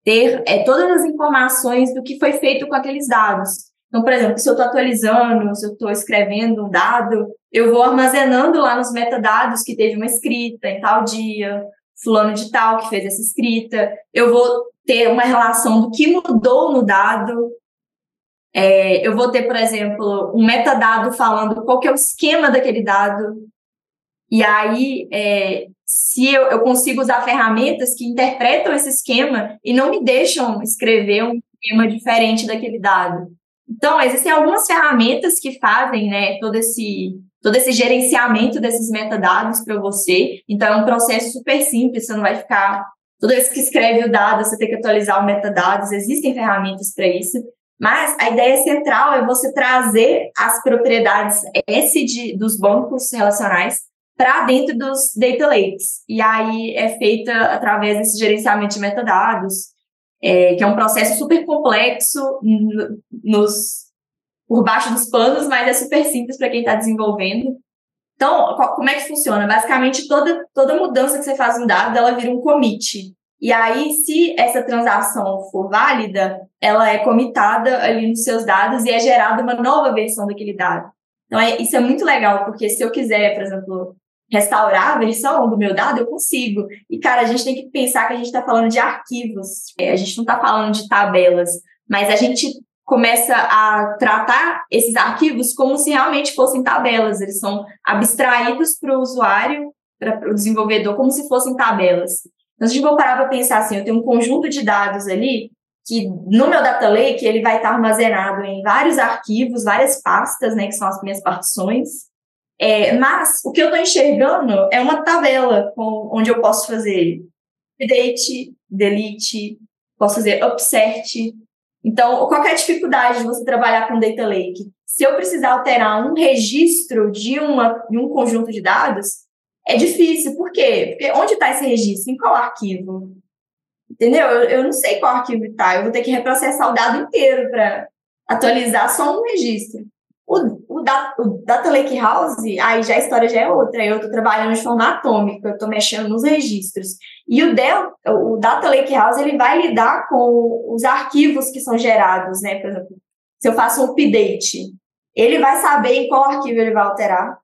ter é, todas as informações do que foi feito com aqueles dados. Então, por exemplo, se eu estou atualizando, se eu estou escrevendo um dado, eu vou armazenando lá nos metadados que teve uma escrita em tal dia, fulano de tal que fez essa escrita. Eu vou ter uma relação do que mudou no dado. É, eu vou ter, por exemplo, um metadado falando qual que é o esquema daquele dado. E aí, é, se eu, eu consigo usar ferramentas que interpretam esse esquema e não me deixam escrever um esquema diferente daquele dado. Então, existem algumas ferramentas que fazem né, todo, esse, todo esse gerenciamento desses metadados para você. Então, é um processo super simples, você não vai ficar. Toda vez que escreve o dado, você tem que atualizar o metadados, existem ferramentas para isso. Mas a ideia central é você trazer as propriedades S de, dos bancos relacionais para dentro dos data lakes. E aí é feita através desse gerenciamento de metadados, é, que é um processo super complexo nos, por baixo dos panos, mas é super simples para quem está desenvolvendo. Então, como é que funciona? Basicamente, toda, toda mudança que você faz no dado, ela vira um commit. E aí, se essa transação for válida, ela é comitada ali nos seus dados e é gerada uma nova versão daquele dado. Então, é, isso é muito legal, porque se eu quiser, por exemplo, restaurar a versão do meu dado, eu consigo. E, cara, a gente tem que pensar que a gente está falando de arquivos, é, a gente não está falando de tabelas, mas a gente começa a tratar esses arquivos como se realmente fossem tabelas, eles são abstraídos para o usuário, para o desenvolvedor, como se fossem tabelas. Então, se a gente for parar para pensar assim, eu tenho um conjunto de dados ali, que no meu data lake ele vai estar armazenado em vários arquivos, várias pastas, né, que são as minhas partições, é, mas o que eu estou enxergando é uma tabela com, onde eu posso fazer update, delete, posso fazer upsert. Então, qual é a dificuldade de você trabalhar com data lake? Se eu precisar alterar um registro de, uma, de um conjunto de dados, é difícil. Por quê? Porque onde está esse registro? Em qual arquivo? Entendeu? Eu, eu não sei qual arquivo está. Eu vou ter que reprocessar o dado inteiro para atualizar só um registro. O, o, da, o Data Lake House, aí já a história já é outra. Eu estou trabalhando de forma atômica, eu estou mexendo nos registros. E o, Del, o Data Lake House ele vai lidar com os arquivos que são gerados, né? Por exemplo, se eu faço um update, ele vai saber em qual arquivo ele vai alterar.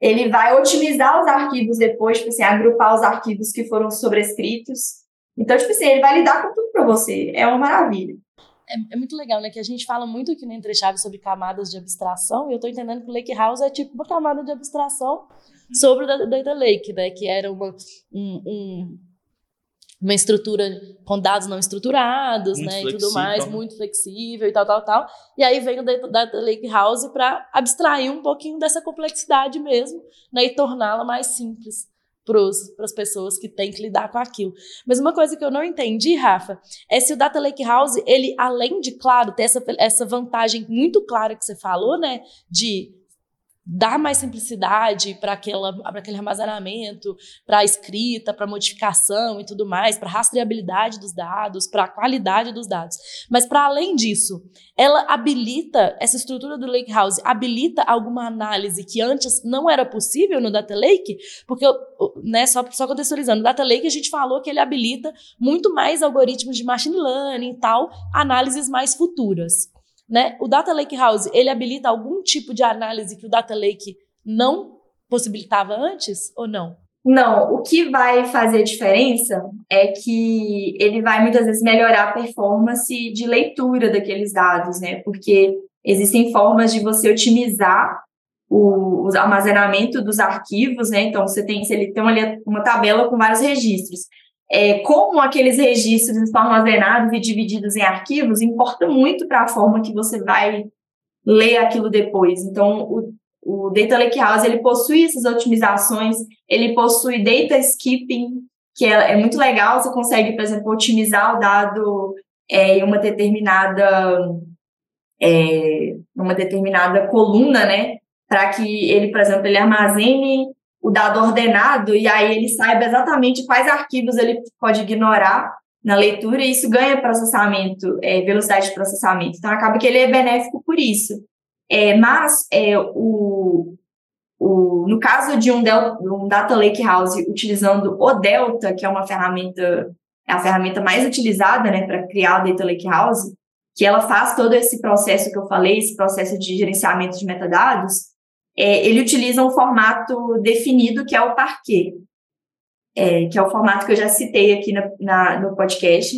Ele vai otimizar os arquivos depois, tipo assim, agrupar os arquivos que foram sobrescritos. Então, tipo assim, ele vai lidar com tudo para você. É uma maravilha é, é, muito legal, né? Que a gente fala muito aqui no Entre Chaves sobre camadas de abstração, e eu tô entendendo que o Lake House é tipo uma camada de abstração sobre o Data Lake, né? Que era uma, um, um, uma estrutura com dados não estruturados, muito né? E tudo mais, muito flexível e tal, tal, tal. E aí vem o Data, Data Lake House para abstrair um pouquinho dessa complexidade mesmo, né? E torná-la mais simples para as pessoas que têm que lidar com aquilo. Mas uma coisa que eu não entendi, Rafa, é se o Data Lake House, ele, além de, claro, ter essa, essa vantagem muito clara que você falou, né, de dar mais simplicidade para aquele armazenamento, para a escrita, para modificação e tudo mais, para rastreabilidade dos dados, para a qualidade dos dados. Mas para além disso, ela habilita essa estrutura do Lakehouse, habilita alguma análise que antes não era possível no Data Lake, porque né, só só contextualizando, no Data Lake a gente falou que ele habilita muito mais algoritmos de machine learning e tal, análises mais futuras. Né? O Data Lake House, ele habilita algum tipo de análise que o Data Lake não possibilitava antes ou não? Não, o que vai fazer diferença é que ele vai muitas vezes melhorar a performance de leitura daqueles dados, né? Porque existem formas de você otimizar o, armazenamento dos arquivos, né? Então você tem, se ele tem uma tabela com vários registros é, como aqueles registros estão armazenados e divididos em arquivos importa muito para a forma que você vai ler aquilo depois. Então, o, o Data Lakehouse ele possui essas otimizações, ele possui data skipping, que é, é muito legal. Você consegue, por exemplo, otimizar o dado é, em uma determinada é, uma determinada coluna, né? Para que ele, por exemplo, ele armazene o dado ordenado e aí ele saiba exatamente quais arquivos ele pode ignorar na leitura e isso ganha processamento, é, velocidade de processamento. Então, acaba que ele é benéfico por isso. É, mas, é, o, o, no caso de um, Delta, um Data Lake House utilizando o Delta, que é uma ferramenta, é a ferramenta mais utilizada né, para criar o Data Lake House, que ela faz todo esse processo que eu falei, esse processo de gerenciamento de metadados, é, ele utiliza um formato definido que é o Parquet, é, que é o formato que eu já citei aqui na, na, no podcast.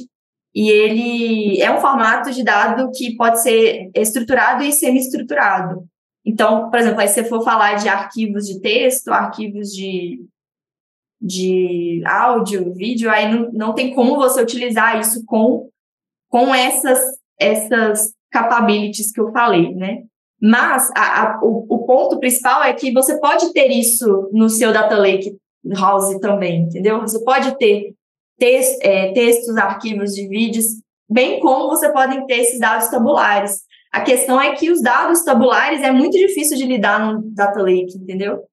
E ele é um formato de dado que pode ser estruturado e semi-estruturado. Então, por exemplo, aí se você for falar de arquivos de texto, arquivos de, de áudio, vídeo, aí não, não tem como você utilizar isso com, com essas, essas capabilities que eu falei, né? Mas a, a, o, o, ponto principal é que você pode ter isso no seu Data Lake House também, entendeu? Você pode ter text, é, textos, arquivos de vídeos, bem como você pode ter esses dados tabulares. A questão é que os dados tabulares é muito difícil de lidar no Data Lake, entendeu?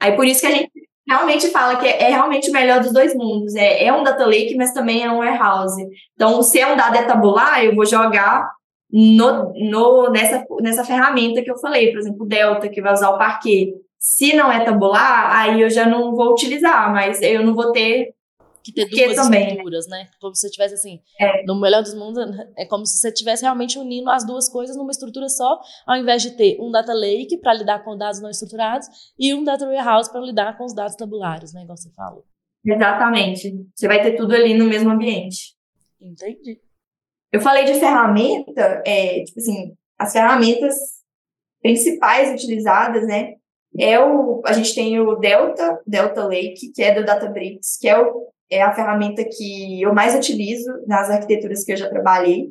Aí por isso que a gente realmente fala que é, é realmente o melhor dos dois mundos. É, é um Data Lake, mas também é um warehouse. Então, se é um dado é tabular, eu vou jogar no, no, nessa, nessa ferramenta que eu falei, por exemplo, o Delta, que vai usar o Parquet. Se não é tabular, aí eu já não vou utilizar, mas eu não vou ter que ter duas também, estruturas, né? Como se você tivesse assim, é. no melhor dos mundos, é como se você estivesse realmente unindo as duas coisas numa estrutura só, ao invés de ter um data lake para lidar com dados não estruturados e um data warehouse para lidar com os dados tabulares, né? Igual você falou. Exatamente. Você vai ter tudo ali no mesmo ambiente. Entendi. Eu falei de ferramenta, é, tipo assim, as ferramentas principais utilizadas, né? É o, a gente tem o Delta, Delta Lake, que é do Databricks, que é, o, é a ferramenta que eu mais utilizo nas arquiteturas que eu já trabalhei.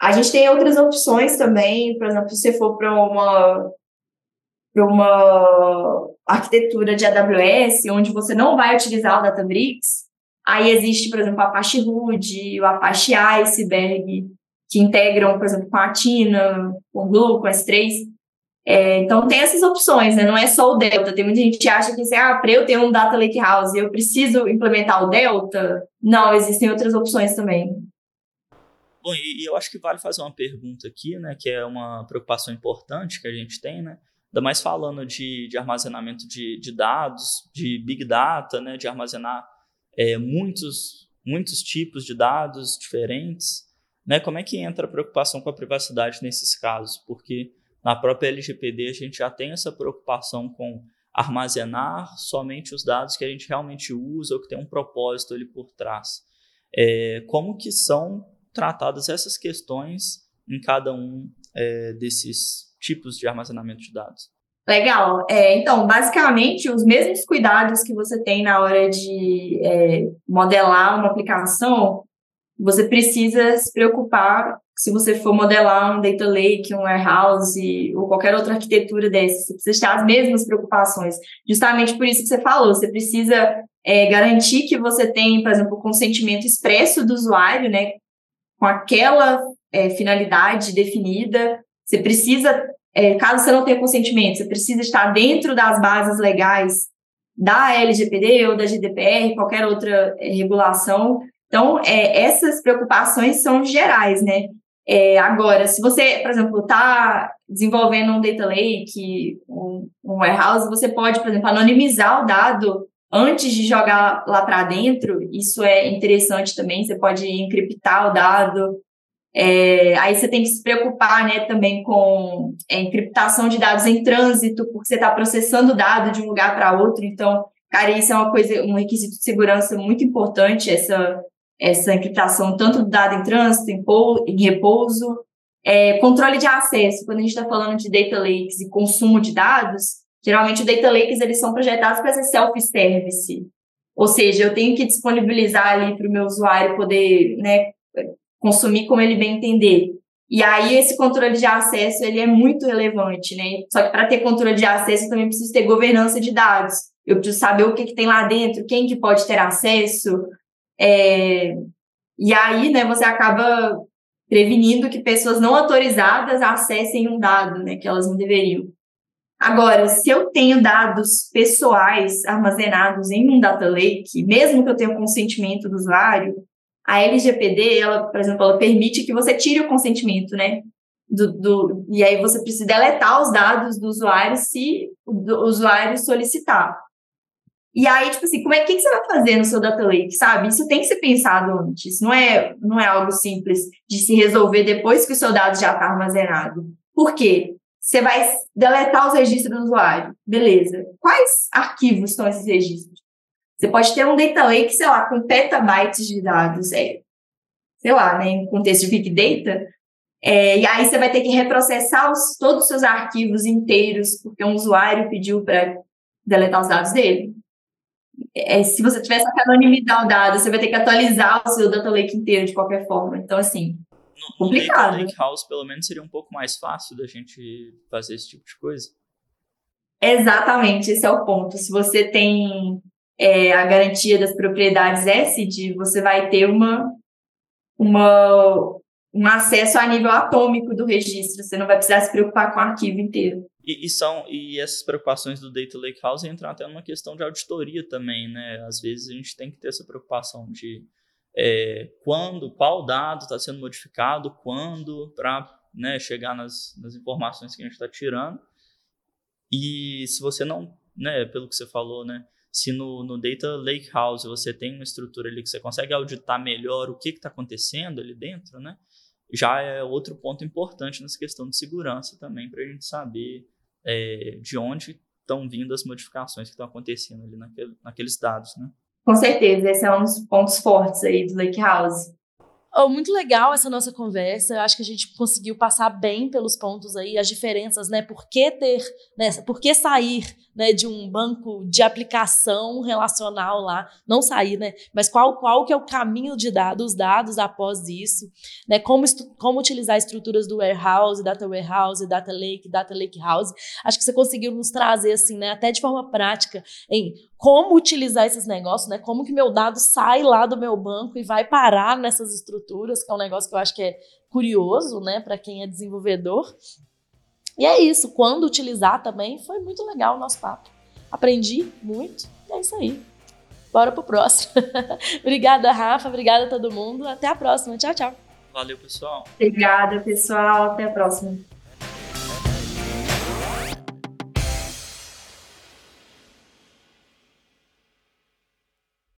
A gente tem outras opções também, por exemplo, se você for para uma para uma arquitetura de AWS, onde você não vai utilizar o Databricks, Aí existe, por exemplo, o Apache Hood, o Apache Iceberg, que integram, por exemplo, com a Tina, com o Glue, com as três. É, então tem essas opções, né? Não é só o Delta. Tem muita gente que acha que assim, ah, para eu ter um Data Lake House, eu preciso implementar o Delta. Não, existem outras opções também. Bom, e, eu acho que vale fazer uma pergunta aqui, né? Que é uma preocupação importante que a gente tem, né? Ainda mais falando de, de armazenamento de, de dados, de Big Data, né? De armazenar é, muitos, muitos tipos de dados diferentes, né? Como é que entra a preocupação com a privacidade nesses casos? Porque na própria LGPD a gente já tem essa preocupação com armazenar somente os dados que a gente realmente usa ou que tem um propósito ali por trás. É, como que são tratadas essas questões em cada um é, desses tipos de armazenamento de dados? Legal. É, então, basicamente, os mesmos cuidados que você tem na hora de é, modelar uma aplicação, você precisa se preocupar se você for modelar um data lake, um warehouse ou qualquer outra arquitetura dessa, você precisa ter as mesmas preocupações. Justamente por isso que você falou, você precisa é, garantir que você tem, por exemplo, o consentimento expresso do usuário, né, com aquela é, finalidade definida. Você precisa é, caso você não tenha consentimento, você precisa estar dentro das bases legais da LGPD ou da GDPR, qualquer outra é, regulação. Então, é, essas preocupações são gerais, né? É, agora, se você, por exemplo, está desenvolvendo um data lake, um, um, warehouse, você pode, por exemplo, anonimizar o dado antes de jogar lá para dentro. Isso é interessante também. Você pode encriptar o dado. É, aí você tem que se preocupar, né, também com é, encriptação de dados em trânsito, porque você está processando dado de um lugar para outro. Então, cara, isso é uma coisa, um requisito de segurança muito importante. Essa essa encriptação tanto do dado em trânsito, em, em repouso, é, controle de acesso. Quando a gente está falando de data lakes e consumo de dados, geralmente os data lakes eles são projetados para ser self-service. Ou seja, eu tenho que disponibilizar ali para o meu usuário poder né, consumir como ele bem entender. E aí esse controle de acesso ele é muito relevante, né? Só que para ter controle de acesso eu também preciso ter governança de dados. Eu preciso saber o que, que tem lá dentro, quem que pode ter acesso, é, e aí, né, você acaba prevenindo que pessoas não autorizadas acessem um dado, né, que elas não deveriam. Agora, se eu tenho dados pessoais armazenados em um data lake, mesmo que eu tenha consentimento do usuário, a LGPD, ela, por exemplo, ela permite que você tire o consentimento, né? Do, do, e aí você precisa deletar os dados do usuário se o usuário solicitar. E aí, tipo assim, como é, que, que você vai fazer no seu data lake, sabe? Isso tem que ser pensado antes, não é, não é algo simples de se resolver depois que o seu dado já está armazenado. Por quê? Você vai deletar os registros do usuário. Beleza. Quais arquivos estão esses registros? Você pode ter um data lake, sei lá, com petabytes de dados, é, sei lá, né, em contexto de Big Data, é, e aí você vai ter que reprocessar os, todos os seus arquivos inteiros, porque um usuário pediu para deletar os dados dele é, se você tivesse que anonimizar o dado, você vai ter que atualizar o seu data lake inteiro de qualquer forma. Então, assim, no, complicado. No Lake House, pelo menos, seria um pouco mais fácil da gente fazer esse tipo de coisa. Exatamente, esse é o ponto. Se você tem é, a garantia das propriedades ESD, você vai ter uma, uma, um acesso a nível atômico do registro. Você não vai precisar se preocupar com o arquivo inteiro. E, e, são, e essas preocupações do Data Lake House entram até numa questão de auditoria também, né? Às vezes a gente tem que ter essa preocupação de é, quando, qual dado está sendo modificado, quando, para né, chegar nas, nas informações que a gente está tirando. E se você não, né, pelo que você falou, né, se no, no Data Lake House você tem uma estrutura ali que você consegue auditar melhor o que está acontecendo ali dentro, né, já é outro ponto importante nessa questão de segurança também, para a gente saber é, de onde estão vindo as modificações que estão acontecendo ali naquele, naqueles dados, né? Com certeza, esse é um dos pontos fortes aí do Lake House. Oh, muito legal essa nossa conversa. Eu acho que a gente conseguiu passar bem pelos pontos aí, as diferenças, né? Por que ter, né? Por que sair né, de um banco de aplicação relacional lá, não sair, né? Mas qual, qual que é o caminho de dados, dados após isso, né? Como, como utilizar estruturas do warehouse, data warehouse, data lake, data lake house. Acho que você conseguiu nos trazer assim, né? Até de forma prática em como utilizar esses negócios, né? Como que meu dado sai lá do meu banco e vai parar nessas estruturas, que é um negócio que eu acho que é curioso, né, para quem é desenvolvedor. E é isso, quando utilizar também, foi muito legal o nosso papo. Aprendi muito, e é isso aí. Bora pro próximo. [LAUGHS] obrigada, Rafa, obrigada a todo mundo. Até a próxima. Tchau, tchau. Valeu, pessoal. Obrigada, pessoal. Até a próxima.